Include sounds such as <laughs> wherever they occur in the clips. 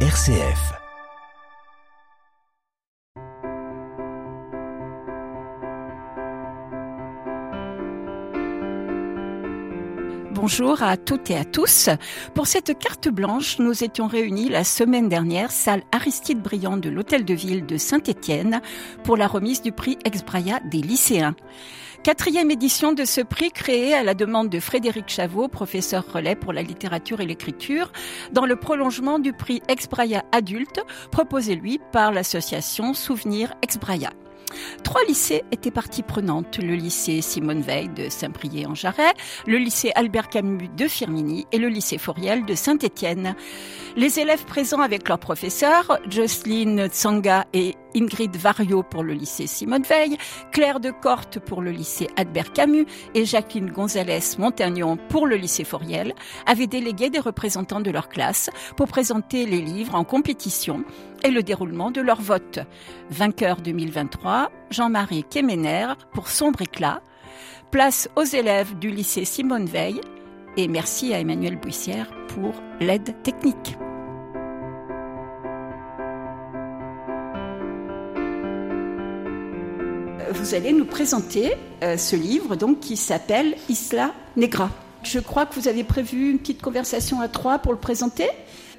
RCF. Bonjour à toutes et à tous. Pour cette carte blanche, nous étions réunis la semaine dernière, salle Aristide Briand de l'Hôtel de Ville de Saint-Étienne, pour la remise du prix Exbraya des lycéens. Quatrième édition de ce prix créé à la demande de Frédéric Chavot, professeur relais pour la littérature et l'écriture, dans le prolongement du prix Exbraya adulte, proposé lui par l'association Souvenir Exbraya. Trois lycées étaient partie prenante. Le lycée Simone Veil de Saint-Priest-en-Jarret, le lycée Albert Camus de Firminy et le lycée Fouriel de Saint-Étienne. Les élèves présents avec leurs professeurs, Jocelyne Tsanga et Ingrid Vario pour le lycée Simone Veil, Claire de Corte pour le lycée Albert Camus et Jacqueline Gonzalez Montagnon pour le lycée Fouriel, avaient délégué des représentants de leur classe pour présenter les livres en compétition et le déroulement de leur vote. Vainqueur 2023, Jean-Marie Kemener pour Sombre éclat. Place aux élèves du lycée Simone Veil et merci à Emmanuel Buissière pour l'aide technique. Vous allez nous présenter euh, ce livre donc qui s'appelle Isla Negra. Je crois que vous avez prévu une petite conversation à trois pour le présenter.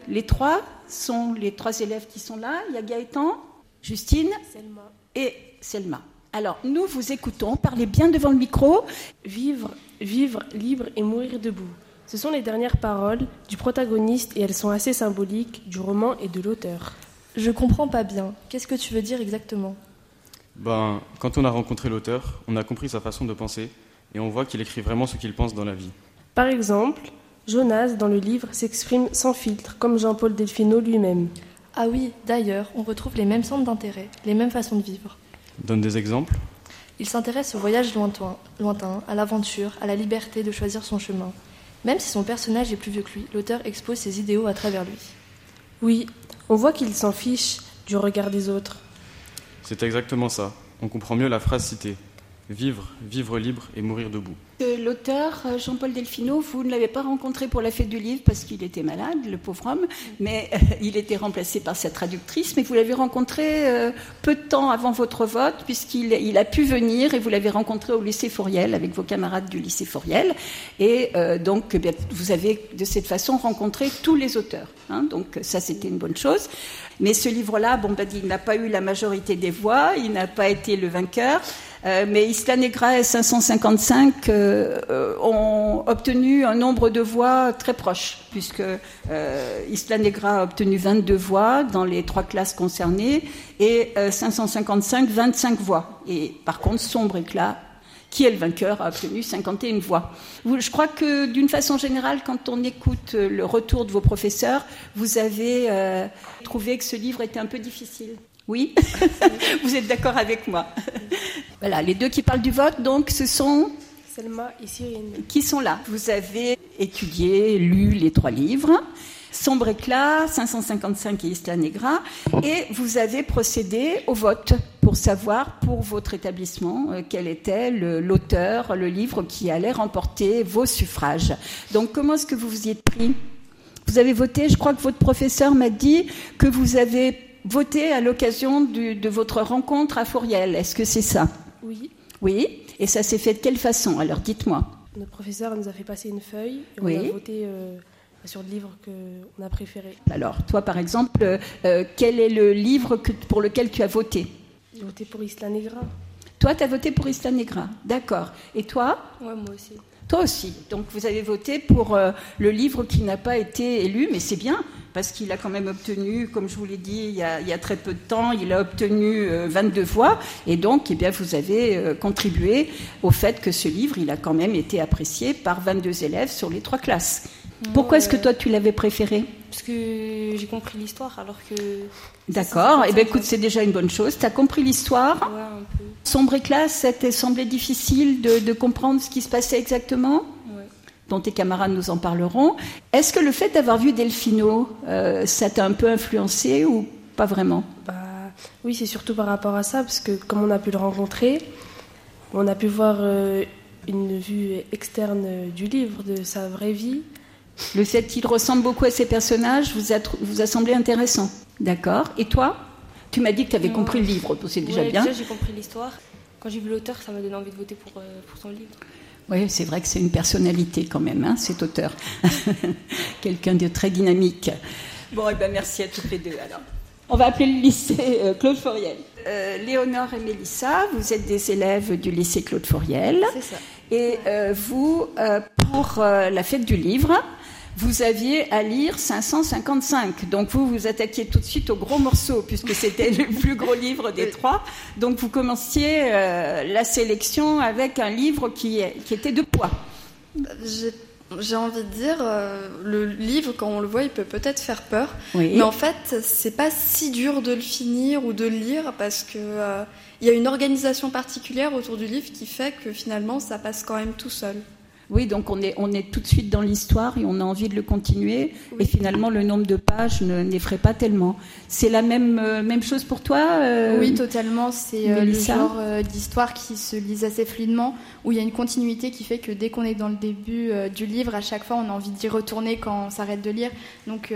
Les trois sont les trois élèves qui sont là. Il y a Gaëtan, Justine Selma. et Selma. Alors, nous vous écoutons. Parlez bien devant le micro. Vivre, vivre libre et mourir debout. Ce sont les dernières paroles du protagoniste et elles sont assez symboliques du roman et de l'auteur. Je comprends pas bien. Qu'est-ce que tu veux dire exactement? Ben, quand on a rencontré l'auteur, on a compris sa façon de penser et on voit qu'il écrit vraiment ce qu'il pense dans la vie. Par exemple, Jonas, dans le livre, s'exprime sans filtre, comme Jean-Paul Delfino lui-même. Ah oui, d'ailleurs, on retrouve les mêmes centres d'intérêt, les mêmes façons de vivre. Donne des exemples Il s'intéresse au voyage lointain, lointain, à l'aventure, à la liberté de choisir son chemin. Même si son personnage est plus vieux que lui, l'auteur expose ses idéaux à travers lui. Oui, on voit qu'il s'en fiche du regard des autres. C'est exactement ça. On comprend mieux la phrase citée. Vivre, vivre libre et mourir debout. Euh, L'auteur, euh, Jean-Paul Delfino, vous ne l'avez pas rencontré pour la fête du livre parce qu'il était malade, le pauvre homme, mais euh, il était remplacé par sa traductrice, mais vous l'avez rencontré peu de temps avant votre vote, puisqu'il il a pu venir et vous l'avez rencontré au lycée Fouriel avec vos camarades du lycée Fouriel. Et donc, eh vous avez de cette façon rencontré tous les auteurs. hein. donc, ça, c'était une bonne chose. Mais ce livre-là, bon, ben, il n'a pas eu la majorité des voix, il n'a pas été le vainqueur. Euh, mais Isla Negra et 555 euh, euh, ont obtenu un nombre de voix très proche, puisque euh, Isla Negra a obtenu 22 voix dans les trois classes concernées et euh, 555 25 voix. Et par contre, Sombre Éclat, qui est le vainqueur, a obtenu 51 voix. Je crois que d'une façon générale, quand on écoute euh, le retour de vos professeurs, vous avez euh, trouvé que ce livre était un peu difficile. Oui <laughs> Vous êtes d'accord avec moi <laughs> Voilà, les deux qui parlent du vote, donc, ce sont Selma et Cyrine. qui sont là? Vous avez étudié, lu les trois livres, Sombre éclat, 555 et Isla Negra, et vous avez procédé au vote pour savoir pour votre établissement euh, quel était le- l'auteur, le, livre qui allait remporter vos suffrages. Donc comment est-ce que vous vous y êtes pris? Vous avez voté, je crois que votre professeur m'a dit que vous avez voté à l'occasion de votre rencontre à Fouriel. Est-ce que c'est ça? Oui, Oui. Et ça s'est fait de quelle façon? Alors dites-moi. notre professeur nous a fait passer une feuille et Oui. on a voté euh, sur le livre qu'on a préféré. Alors, toi, par exemple, euh, euh, quel est le livre que- pour lequel tu as voté? J'ai voté pour Isla Negra. Toi, tu as voté pour Isla Negra. D'accord. Et toi? Ouais, moi aussi. Toi aussi. Donc, vous avez voté pour euh, le livre qui n'a pas été élu, mais c'est bien, parce qu'il a quand même obtenu, comme je vous l'ai dit il y, a, il y a très peu de temps, il a obtenu euh, 22 voix. Et donc, eh bien, vous avez euh, contribué au fait que ce livre, il a quand même été apprécié par 22 élèves sur les trois classes. Pourquoi est-ce que toi, tu l'avais préféré? Parce que j'ai compris l'histoire alors que. D'accord. Eh bien, écoute, c'est déjà une bonne chose. Tu as compris l'histoire Ouais, un peu. Sombre éclat, ça t'a semblé difficile de, de comprendre ce qui se passait exactement Ouais. dont tes camarades nous en parleront. Est-ce que le fait d'avoir vu Delfino, euh, ça t'a un peu influencé ou pas vraiment Bah, oui, c'est surtout par rapport à ça, parce que comme on a pu le rencontrer, on a pu voir euh, une vue externe du livre, de sa vraie vie. Le fait qu'il ressemble beaucoup à ces personnages vous a, vous a semblé intéressant. D'accord. Et toi? Tu m'as dit que tu avais compris le livre, c'est déjà Ouais, bien. Déjà, j'ai compris l'histoire. Quand j'ai vu l'auteur, ça m'a donné envie de voter pour, euh, pour son livre. Oui, c'est vrai que c'est une personnalité quand même, hein, cet auteur. <laughs> Quelqu'un de très dynamique. Bon, eh ben merci à toutes les deux alors. On va appeler le lycée euh, Claude Fauriel. Euh, Léonore et Mélissa, vous êtes des élèves du lycée Claude Fauriel. C'est ça. Et euh, vous, pour la fête du livre, vous aviez à lire 555. Donc vous vous attaquiez tout de suite au gros morceau, puisque c'était le plus gros livre des Oui. trois. Donc vous commenciez euh, la sélection avec un livre qui, était de poids. J'ai j'ai envie de dire, euh, le livre, quand on le voit, il peut peut-être faire peur. Oui. Mais en fait, c'est pas si dur de le finir ou de le lire parce que euh, il y a une organisation particulière autour du livre qui fait que finalement, ça passe quand même tout seul. Oui, donc on est, on est tout de suite dans l'histoire et on a envie de le continuer. Et finalement, le nombre de pages ne- n'effraie pas tellement. C'est la même, euh, même chose pour toi euh, Oui, totalement. C'est euh, le genre euh, d'histoire qui se lise assez fluidement, où il y a une continuité qui fait que dès qu'on est dans le début du livre, à chaque fois, on a envie d'y retourner quand on s'arrête de lire. Donc,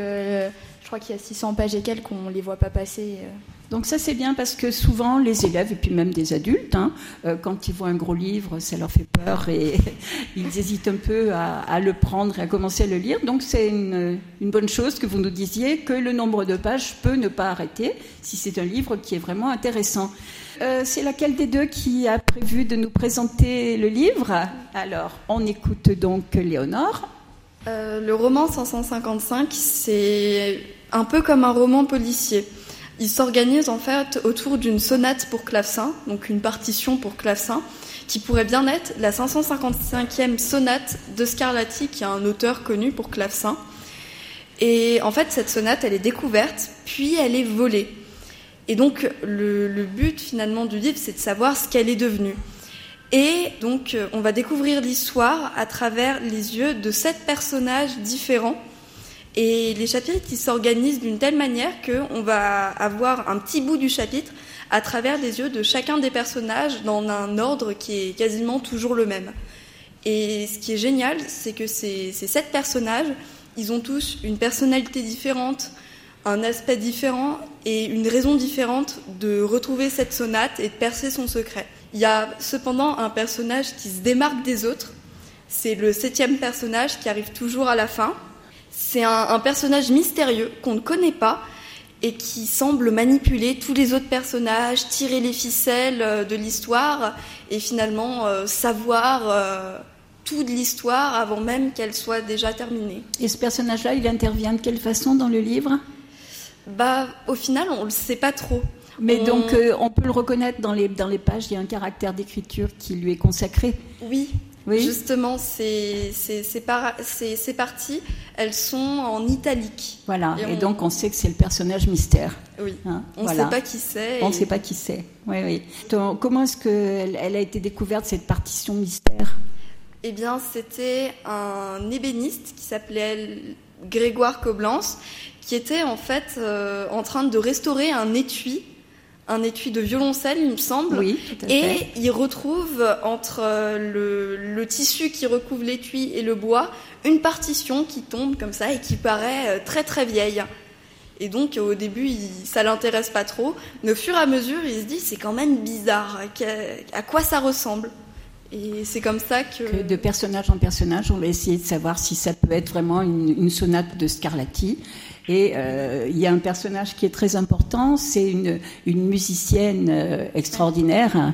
crois qu'il y a 600 pages et quelques, on les voit pas passer. euh. Donc ça c'est bien parce que souvent les élèves et puis même des adultes, hein, euh, quand ils voient un gros livre, ça leur fait peur et <laughs> ils hésitent un peu à, à le prendre et à commencer à le lire. Donc c'est une, une bonne chose que vous nous disiez que le nombre de pages peut ne pas arrêter si c'est un livre qui est vraiment intéressant. Euh, c'est laquelle des deux qui a prévu de nous présenter le livre? Alors on écoute donc Léonore. Euh, le roman 555, c'est un peu comme un roman policier. Il s'organise en fait autour d'une sonate pour clavecin, donc une partition pour clavecin, qui pourrait bien être la 555e sonate de Scarlatti, qui est un auteur connu pour clavecin. Et en fait, cette sonate, elle est découverte, puis elle est volée. Et donc, le, le but finalement du livre, c'est de savoir ce qu'elle est devenue. Et donc, euh, on va découvrir l'histoire à travers les yeux de sept personnages différents. Et les chapitres, ils s'organisent d'une telle manière qu'on va avoir un petit bout du chapitre à travers les yeux de chacun des personnages dans un ordre qui est quasiment toujours le même. Et ce qui est génial, c'est que ces, ces sept personnages, ils ont tous une personnalité différente, un aspect différent et une raison différente de retrouver cette sonate et de percer son secret. Il y a cependant un personnage qui se démarque des autres. C'est le septième personnage qui arrive toujours à la fin. C'est un, un personnage mystérieux qu'on ne connaît pas et qui semble manipuler tous les autres personnages, tirer les ficelles euh, de l'histoire et finalement euh, savoir euh, tout de l'histoire avant même qu'elle soit déjà terminée. Et ce personnage-là, il intervient de quelle façon dans le livre? Bah, au final, on le sait pas trop. Mais On- donc, euh, on peut le reconnaître dans les, dans les pages, il y a un caractère d'écriture qui lui est consacré? Oui, Oui. justement, c'est c'est- elles sont en italique. Voilà. Et Et, on- donc, on sait que c'est le personnage mystère. Oui. hein. On ne Voilà. sait pas qui c'est. On ne sait pas qui c'est. Oui, oui. Donc, comment est-ce qu'elle elle a été découverte, cette partition mystère? Eh bien, c'était un ébéniste qui s'appelait Grégoire Coblence, qui était en fait euh, en train de restaurer un étui, un étui de violoncelle, il me semble. Oui, tout à Et fait. il retrouve entre euh, le, le tissu qui recouvre l'étui et le bois une partition qui tombe comme ça et qui paraît euh, très très vieille. Et donc au début, il, ça l'intéresse pas trop, mais au fur et à mesure, il se dit c'est quand même bizarre, à quoi ça ressemble Et c'est comme ça que... Que de personnage en personnage, on va essayer de savoir si ça peut être vraiment une, une sonate de Scarlatti. Et euh, il y a un personnage qui est très important, c'est une, une musicienne euh, extraordinaire.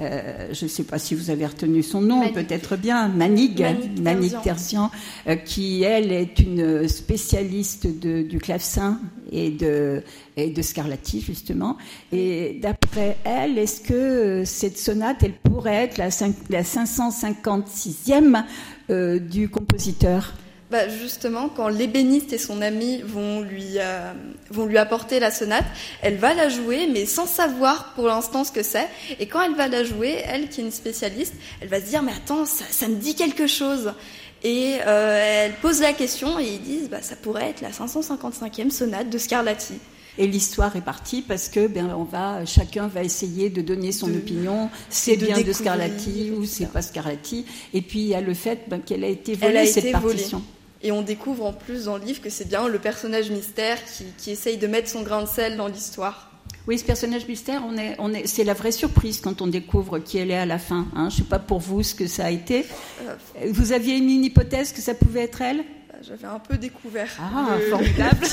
Euh, je ne sais pas si vous avez retenu son nom, peut-être bien, Manig, Manig Terzian. Euh, qui elle est une spécialiste de- du clavecin et de, et de Scarlatti justement. Et d'après elle, est-ce que cette sonate, elle pourrait être la, cinq- la 556e euh, du compositeur? Bah, justement, quand l'ébéniste et son ami vont lui, euh, vont lui apporter la sonate, elle va la jouer, mais sans savoir pour l'instant ce que c'est. Et quand elle va la jouer, elle qui est une spécialiste, elle va se dire, mais attends, ça, ça me dit quelque chose. Et euh, elle pose la question et ils disent, bah, ça pourrait être la 555e sonate de Scarlatti. Et l'histoire est partie parce que ben on va chacun va essayer de donner son De- opinion. C'est bien de Scarlatti ou c'est pas Scarlatti. Et puis il y a le fait ben, qu'elle a été volée a cette volée. partition. Et on découvre en plus dans le livre que c'est bien le personnage mystère qui, qui essaye de mettre son grain de sel dans l'histoire. Oui, ce personnage mystère, on est, on est, c'est la vraie surprise quand on découvre qui elle est à la fin. Hein. Je ne sais pas pour vous ce que ça a été. Euh, vous aviez une, une hypothèse que ça pouvait être elle? J'avais un peu découvert. Ah, formidable.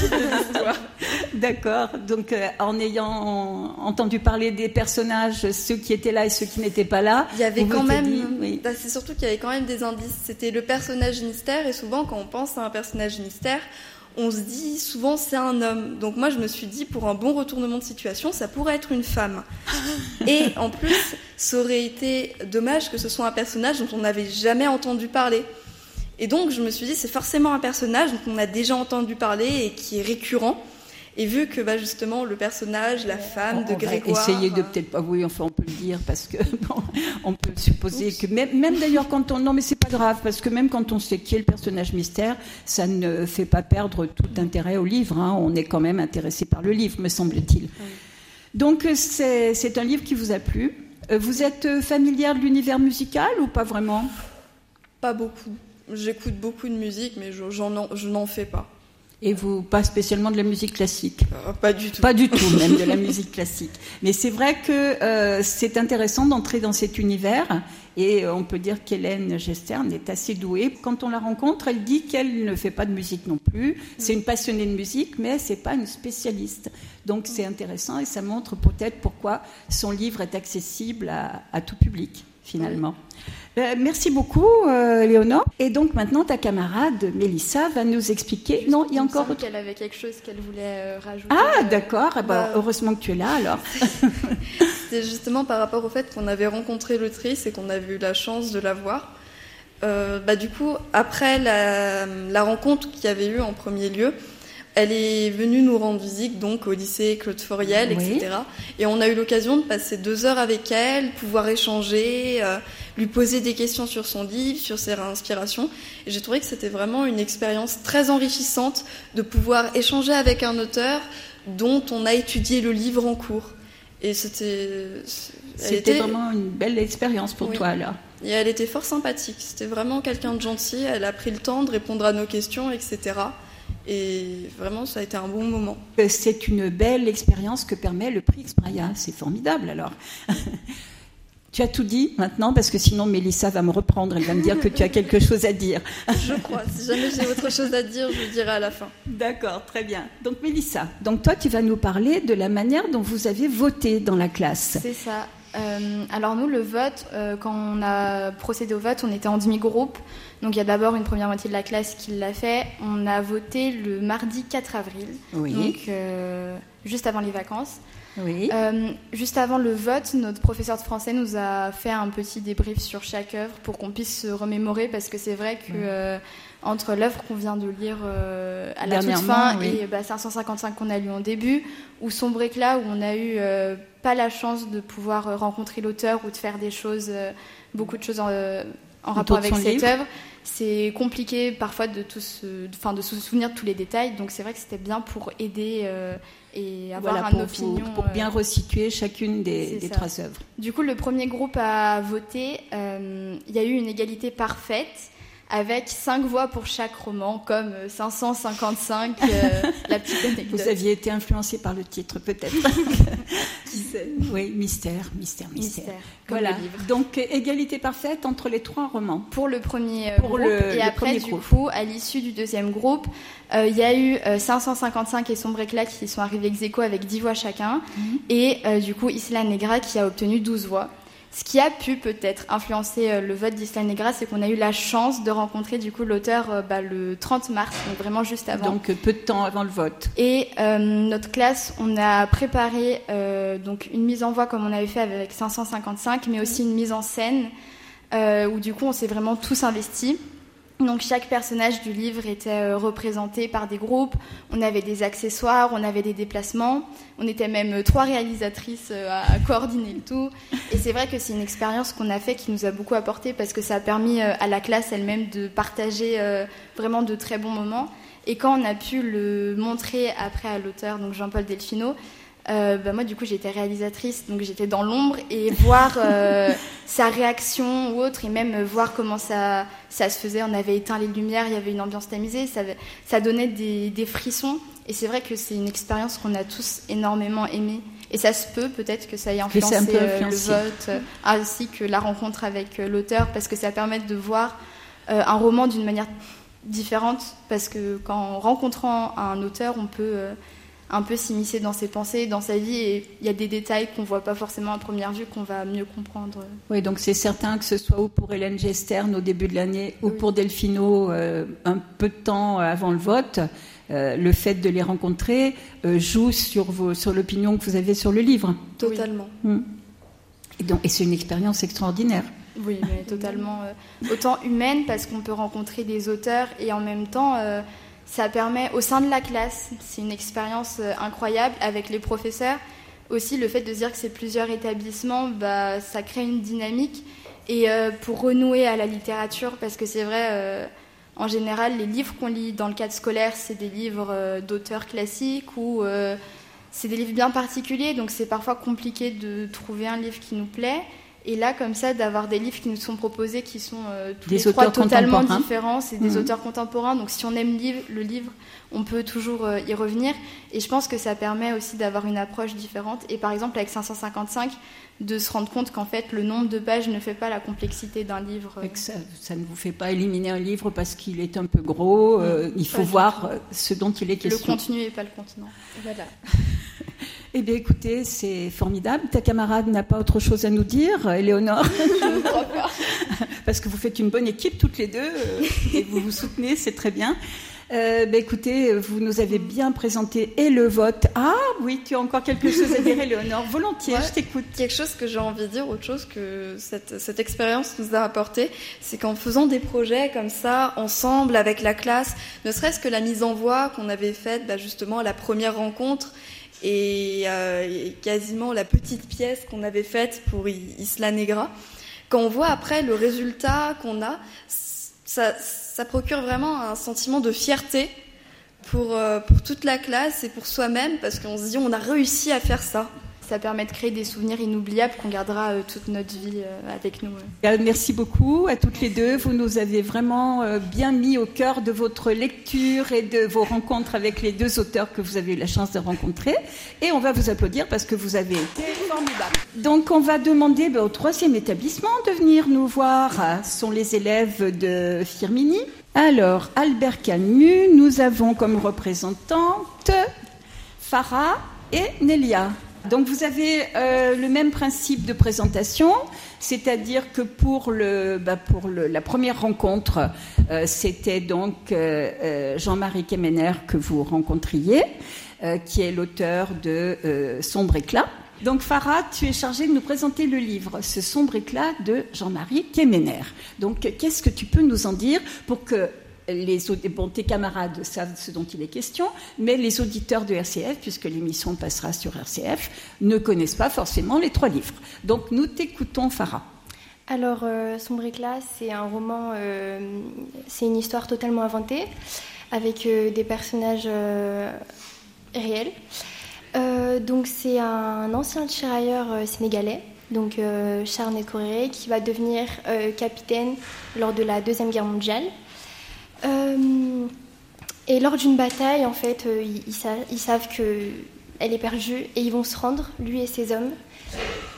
<laughs> D'accord. Donc, euh, en ayant entendu parler des personnages, ceux qui étaient là et ceux qui n'étaient pas là, il y avait quand même. Bah, c'est surtout qu'il y avait quand même des indices. C'était le personnage mystère, et souvent, quand on pense à un personnage mystère, on se dit souvent c'est un homme. Donc moi je me suis dit pour un bon retournement de situation, ça pourrait être une femme. <laughs> Et en plus, ça aurait été dommage que ce soit un personnage dont on n'avait jamais entendu parler. Et donc je me suis dit c'est forcément un personnage dont on a déjà entendu parler et qui est récurrent. Et vu que bah, justement le personnage, la femme de Grégoire. Essayer de peut-être pas, oui, enfin on peut le dire parce que <laughs> on peut supposer que même, même d'ailleurs quand on, non mais c'est pas grave parce que même quand on sait qui est le personnage mystère, ça ne fait pas perdre tout intérêt au livre. Hein. On est quand même intéressé par le livre, me semble-t-il. Donc c'est un livre qui vous a plu. Euh, vous êtes familière de l'univers musical ou pas vraiment? Pas beaucoup. J'écoute beaucoup de musique, mais je, je n'en fais pas. Et vous, pas spécialement de la musique classique euh, Pas du tout. Pas du tout, même de la <laughs> musique classique. Mais c'est vrai que euh, c'est intéressant d'entrer dans cet univers. Et on peut dire qu'Hélène Gestern est assez douée. Quand on la rencontre, elle dit qu'elle ne fait pas de musique non plus. C'est une passionnée de musique, mais c'est pas une spécialiste. Donc c'est intéressant et ça montre peut-être pourquoi son livre est accessible à, à tout public, finalement. Euh, merci beaucoup, euh, Léonore. Et donc maintenant, ta camarade Mélissa va nous expliquer. non, il y a encore. qu'elle avait quelque chose qu'elle voulait euh, rajouter. Ah, d'accord. Eh ben, bah, heureusement que tu es là alors. <laughs> C'était justement par rapport au fait qu'on avait rencontré l'autrice et qu'on avait eu la chance de la voir. bah, du coup, après la, la rencontre qu'il y avait eu en premier lieu, elle est venue nous rendre visite donc au lycée Claude Foriel, etc. Et on a eu l'occasion de passer deux heures avec elle, pouvoir échanger, lui poser des questions sur son livre, sur ses inspirations. Et j'ai trouvé que c'était vraiment une expérience très enrichissante de pouvoir échanger avec un auteur dont on a étudié le livre en cours. Et c'était. C'était vraiment une belle expérience pour toi là. Et elle était fort sympathique. C'était vraiment quelqu'un de gentil. Elle a pris le temps de répondre à nos questions, etc. Et vraiment, ça a été un bon moment. Euh, c'est une belle expérience que permet le prix Expraya. C'est formidable alors. <laughs> tu as tout dit maintenant parce que sinon Mélissa va me reprendre. Elle va me dire que tu as quelque chose à dire. je crois. Si jamais j'ai autre chose à dire, je le dirai à la fin. D'accord, très bien. Donc Mélissa, donc toi tu vas nous parler de la manière dont vous avez voté dans la classe. C'est ça. Euh, alors nous, le vote, euh, quand on a procédé au vote, on était en demi-groupe. Donc il y a d'abord une première moitié de la classe qui l'a fait. On a voté le mardi 4 avril, donc euh, juste avant les vacances. Oui. juste avant le vote, notre professeur de français nous a fait un petit débrief sur chaque œuvre pour qu'on puisse se remémorer parce que c'est vrai que entre l'œuvre qu'on vient de lire euh, à la toute fin et bah, 555 qu'on a lu en début, ou Sombre éclat où on a eu euh, pas la chance de pouvoir euh, rencontrer l'auteur ou de faire des choses, beaucoup de choses en, rapport avec cette œuvre. C'est compliqué parfois de, se, de se souvenir de tous les détails, donc c'est vrai que c'était bien pour aider et avoir une opinion. Pour, bien resituer chacune des, des trois œuvres. Du coup, le premier groupe à voter, il y a eu une égalité parfaite avec cinq voix pour chaque roman, comme 555, euh, euh, <laughs> la petite anecdote. Vous aviez été influencé par le titre, peut-être. <laughs> oui, mystère, mystère, mystère. voilà. Donc égalité parfaite entre les trois romans. Pour le premier euh, pour groupe. Le, et après, du coup, à l'issue du deuxième groupe, il y a eu 555 et Sombre Éclat qui sont arrivés ex aequo avec 10 voix chacun. Mhm. Et du coup, Isla Negra qui a obtenu 12 voix. Ce qui a pu peut-être influencer euh, le vote d'Isla Negra, c'est qu'on a eu la chance de rencontrer du coup l'auteur euh, bah, le 30 mars, donc vraiment juste avant. Donc peu de temps avant le vote. Et euh, notre classe, on a préparé donc une mise en voix comme on avait fait avec 555, mais aussi une mise en scène où du coup on s'est vraiment tous investis. Donc chaque personnage du livre était euh, représenté par des groupes, on avait des accessoires, on avait des déplacements, on était même euh, trois réalisatrices euh, à coordonner le tout. Et c'est vrai que c'est une expérience qu'on a fait qui nous a beaucoup apporté parce que ça a permis à la classe elle-même de partager vraiment de très bons moments. Et quand on a pu le montrer après à l'auteur, donc Jean-Paul Delfino, euh, bah, moi, du coup, j'étais réalisatrice, donc j'étais dans l'ombre et voir euh, <laughs> sa réaction ou autre, et même voir comment ça, ça se faisait. On avait éteint les lumières, il y avait une ambiance tamisée, ça, ça donnait des, des frissons. Et c'est vrai que c'est une expérience qu'on a tous énormément aimée. Et ça se peut peut-être que ça ait influencé euh, le vote, ainsi que la rencontre avec l'auteur, parce que ça permet de voir un roman d'une manière différente, parce que qu'en rencontrant un auteur, on peut un peu s'immiscer dans ses pensées, dans sa vie, et il y a des détails qu'on voit pas forcément à première vue qu'on va mieux comprendre. Oui, donc c'est certain que ce soit ou pour Hélène Gestern au début de l'année ou pour Delphino euh, un peu de temps avant le vote, euh, le fait de les rencontrer euh, joue sur, vos, sur l'opinion que vous avez sur le livre. Totalement. Hum. Et, donc, et c'est une expérience extraordinaire. Oui, mais <laughs> totalement. autant humaine parce qu'on peut rencontrer des auteurs et en même temps ça permet au sein de la classe, c'est une expérience euh, incroyable avec les professeurs. Aussi, le fait de dire que c'est plusieurs établissements, bah, ça crée une dynamique. Et euh, pour renouer à la littérature, parce que c'est vrai, euh, en général, les livres qu'on lit dans le cadre scolaire, c'est des livres d'auteurs classiques ou c'est des livres bien particuliers, donc c'est parfois compliqué de trouver un livre qui nous plaît. Et là, comme ça, d'avoir des livres qui nous sont proposés qui sont euh, tous des les trois totalement différents, c'est des mmh. auteurs contemporains. Donc, si on aime le livre, on peut toujours euh, y revenir. Et je pense que ça permet aussi d'avoir une approche différente. Et par exemple, avec 555, de se rendre compte qu'en fait, le nombre de pages ne fait pas la complexité d'un livre. Euh. Ça, ça, ne vous fait pas éliminer un livre parce qu'il est un peu gros. Mmh. il faut voir ce dont il est question. Le contenu et pas le contenant. Voilà. Eh bien, écoutez, c'est formidable. Ta camarade n'a pas autre chose à nous dire, Éléonore <laughs> Parce que vous faites une bonne équipe toutes les deux euh, et vous vous soutenez, c'est très bien. Euh, ben, écoutez, vous nous avez bien présenté et le vote. Ah oui, tu as encore quelque chose à dire, Éléonore Volontiers, je t'écoute. Quelque chose que j'ai envie de dire, autre chose que cette, cette expérience nous a apporté, c'est qu'en faisant des projets comme ça, ensemble, avec la classe, ne serait-ce que la mise en voix qu'on avait faite bah, justement à la première rencontre, euh, et, quasiment la petite pièce qu'on avait faite pour Isla Negra. Quand on voit après le résultat qu'on a, ça, procure vraiment un sentiment de fierté pour, euh, pour toute la classe et pour soi-même parce qu'on se dit on a réussi à faire ça. Ça permet de créer des souvenirs inoubliables qu'on gardera euh, toute notre vie euh, avec nous. Merci beaucoup à toutes les deux. Vous nous avez vraiment euh, bien mis au cœur de votre lecture et de vos rencontres avec les deux auteurs que vous avez eu la chance de rencontrer. Et on va vous applaudir parce que vous avez été formidable. Donc on va demander ben, au troisième établissement de venir nous voir. Ce sont les élèves de Firmini. Alors, Albert Camus, nous avons comme représentante Farah et Nelia. Donc vous avez euh, le même principe de présentation, c'est-à-dire que pour, le, bah, pour la première rencontre, euh, c'était donc euh, Jean-Marie Kemener que vous rencontriez, qui est l'auteur de Sombre éclat. Donc Farah, tu es chargée de nous présenter le livre, Ce sombre éclat de Jean-Marie Kemener. Donc qu'est-ce que tu peux nous en dire pour que les, bon, tes camarades savent ce dont il est question, mais les auditeurs de RCF, puisque l'émission passera sur RCF, ne connaissent pas forcément les trois livres. Donc nous t'écoutons, Farah. Alors, euh, Sombre éclat, c'est un roman, euh, c'est une histoire totalement inventée, avec euh, des personnages réels. donc, c'est un ancien tirailleur sénégalais, donc Charles Corée, qui va devenir capitaine lors de la Deuxième Guerre mondiale. Euh, et lors d'une bataille, en fait, euh, ils, ils, savent qu'elle est perdue et ils vont se rendre, lui et ses hommes,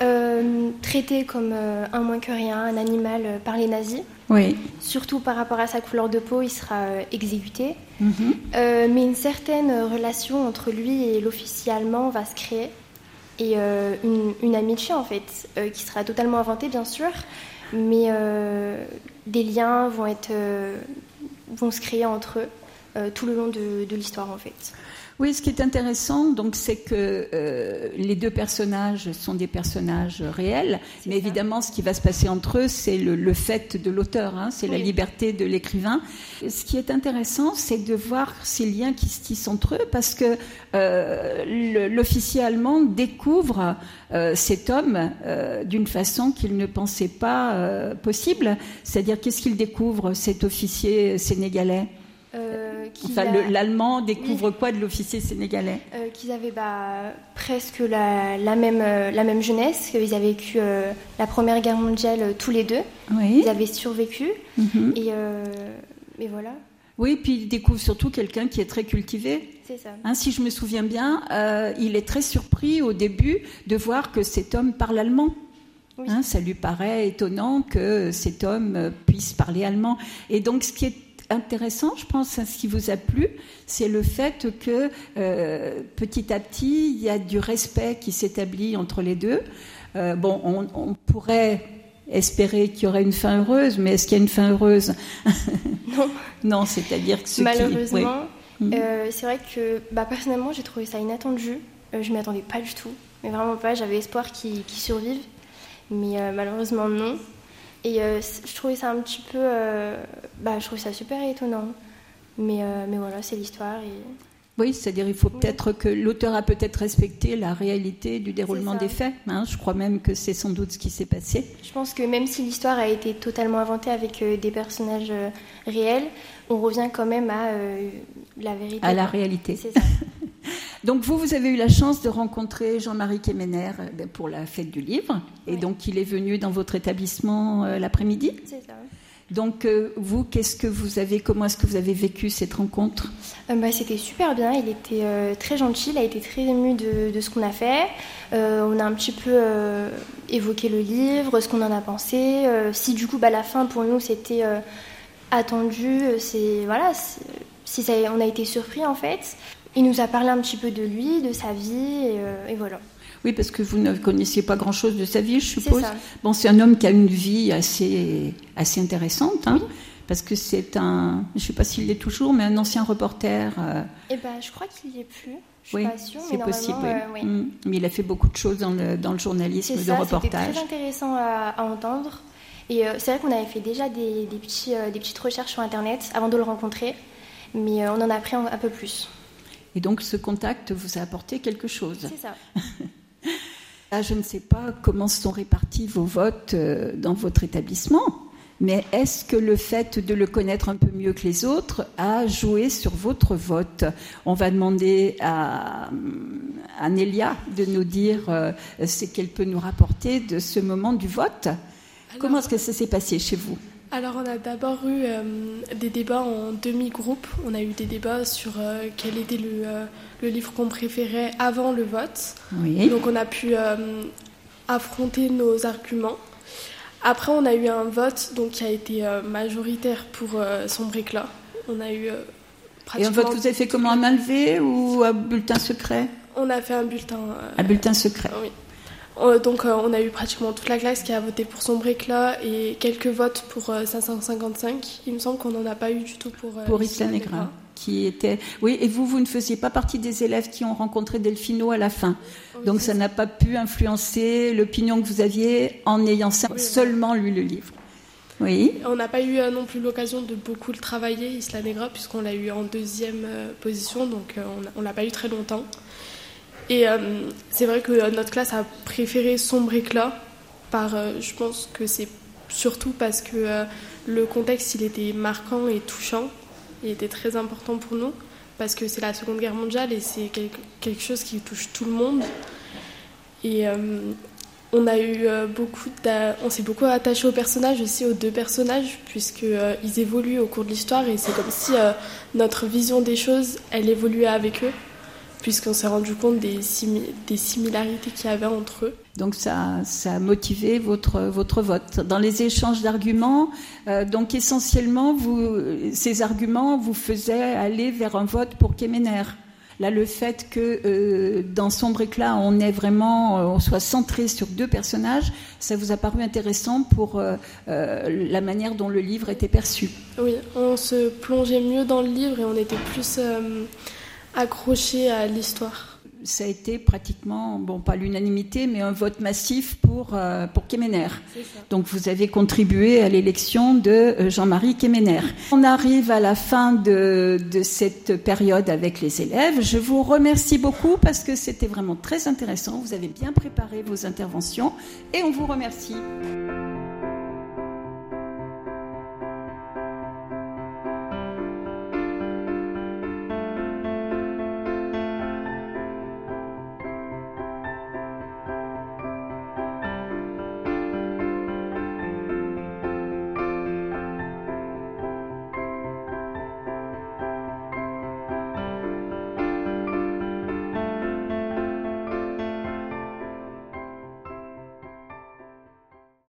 euh, traités comme un moins que rien, un animal par les nazis. Oui. Surtout par rapport à sa couleur de peau, il sera exécuté. Mhm. mais une certaine relation entre lui et l'officier allemand va se créer. Et une, une, amitié, en fait, qui sera totalement inventée, bien sûr. Mais des liens vont être vont se créer entre eux euh, tout le long de, de l'histoire en fait. Oui, ce qui est intéressant, donc, c'est que euh, les deux personnages sont des personnages réels, mais évidemment, ce qui va se passer entre eux, c'est le, le, fait de l'auteur, hein, c'est la liberté de l'écrivain. Ce qui est intéressant, c'est de voir ces liens qui se tissent entre eux, parce que euh, l'officier allemand découvre euh, cet homme euh, d'une façon qu'il ne pensait pas euh, possible. C'est-à-dire, qu'est-ce qu'il découvre, cet officier sénégalais? Enfin, l'allemand découvre quoi de l'officier sénégalais? Qu'ils avaient bah, presque la, la, même, la même jeunesse, qu'ils avaient vécu la Première Guerre mondiale tous les deux. Oui. Ils avaient survécu. Mhm. et, et voilà. Oui, puis il découvre surtout quelqu'un qui est très cultivé. C'est ça. Hein, si je me souviens bien, euh, il est très surpris au début de voir que cet homme parle allemand. Hein, ça lui paraît étonnant que cet homme euh, puisse parler allemand. Et donc, ce qui est intéressant, je pense, ce qui vous a plu, c'est le fait que euh, petit à petit, il y a du respect qui s'établit entre les deux. bon, on, on pourrait espérer qu'il y aurait une fin heureuse, mais est-ce qu'il y a une fin heureuse? <laughs> Non. <laughs> non, c'est-à-dire que ce Malheureusement, mhm. euh, c'est vrai que bah, personnellement, j'ai trouvé ça inattendu. Euh, je ne m'y attendais pas du tout, mais vraiment pas. J'avais espoir qu'il survive, mais euh, malheureusement non. Et je trouvais ça un petit peu, bah, je trouvais ça super étonnant. Mais, mais voilà, c'est l'histoire et oui, c'est-à-dire il faut peut-être que l'auteur a peut-être respecté la réalité du déroulement des faits. Hein. je crois même que c'est sans doute ce qui s'est passé. Je pense que même si l'histoire a été totalement inventée avec euh, des personnages euh, réels, on revient quand même à euh, la vérité. À la réalité. C'est ça. <laughs> donc vous, vous avez eu la chance de rencontrer Jean-Marie Kemener ben, pour la fête du livre, et donc il est venu dans votre établissement l'après-midi. C'est ça. Donc euh, vous, qu'est-ce que vous avez, comment est-ce que vous avez vécu cette rencontre? Euh, bah, C'était super bien, il était euh, très gentil, il a été très ému de, ce qu'on a fait. on a un petit peu évoqué le livre, ce qu'on en a pensé. si du coup, bah, la fin pour nous c'était attendu, c'est voilà, si ça, on a été surpris en fait. Il nous a parlé un petit peu de lui, de sa vie, et voilà. Oui, parce que vous ne connaissiez pas grand-chose de sa vie, je suppose. Bon, c'est un homme qui a une vie assez, assez intéressante, hein, parce que c'est un, je ne sais pas s'il l'est toujours, mais un ancien reporter. Euh, eh ben, je crois qu'il n'y est plus. Je suis oui, c'est possible. Euh, mm. Mais il a fait beaucoup de choses dans le, dans le journalisme de reportage. C'était très intéressant à, entendre. Et euh, c'est vrai qu'on avait fait déjà des, des petits, des petites recherches sur Internet avant de le rencontrer, mais on en a appris un, un peu plus. Et donc ce contact vous a apporté quelque chose. C'est ça. <laughs> Là, je ne sais pas comment sont répartis vos votes euh, dans votre établissement, mais est-ce que le fait de le connaître un peu mieux que les autres a joué sur votre vote? On va demander à, à Nélia de nous dire euh, ce qu'elle peut nous rapporter de ce moment du vote. comment est-ce que ça s'est passé chez vous? Alors on a d'abord eu euh, des débats en demi-groupe. On a eu des débats sur euh, quel était le, euh, le livre qu'on préférait avant le vote. Donc on a pu affronter nos arguments. Après on a eu un vote donc, qui a été majoritaire pour Sombre éclat. On a eu Et un vote que vous avez fait comment à main levée ou à bulletin secret? On a fait un bulletin. un bulletin secret. Oui. Euh, donc euh, on a eu pratiquement toute la classe qui a voté pour son éclat et quelques votes pour 555. Euh, Il me semble qu'on n'en a pas eu du tout pour pour Isla Negra. Qui était oui et vous vous ne faisiez pas partie des élèves qui ont rencontré Delfino à la fin donc ça n'a pas pu influencer l'opinion que vous aviez en ayant seulement lu le livre oui. On n'a pas eu non plus l'occasion de beaucoup le travailler, Isla Negra, puisqu'on l'a eu en deuxième position, donc on l'a pas eu très longtemps. Et euh, c'est vrai que euh, notre classe a préféré Sombre éclat, euh, je pense que c'est surtout parce que le contexte il était marquant et touchant, il était très important pour nous, parce que c'est la Seconde Guerre mondiale et c'est quelque chose qui touche tout le monde. Et on on s'est beaucoup attaché aux personnages aussi aux deux personnages puisqu'ils ils évoluent au cours de l'histoire et c'est comme si notre vision des choses elle évoluait avec eux puisqu'on s'est rendu compte des, des similarités qu'il y avait entre eux. Donc ça, ça a motivé votre, votre vote. Dans les échanges d'arguments, euh, donc essentiellement, vous, ces arguments vous faisaient aller vers un vote pour Kemener. Là, le fait que euh, dans Sombre éclat, on est vraiment, euh, on soit centré sur deux personnages, ça vous a paru intéressant pour la manière dont le livre était perçu. Oui, on se plongeait mieux dans le livre et on était plus accroché à l'histoire ça a été pratiquement, bon, pas l'unanimité, mais un vote massif pour, euh, pour Kemener. Donc vous avez contribué à l'élection de euh, Jean-Marie Kemener. On arrive à la fin de, de cette période avec les élèves. Je vous remercie beaucoup parce que c'était vraiment très intéressant. Vous avez bien préparé vos interventions et on vous remercie.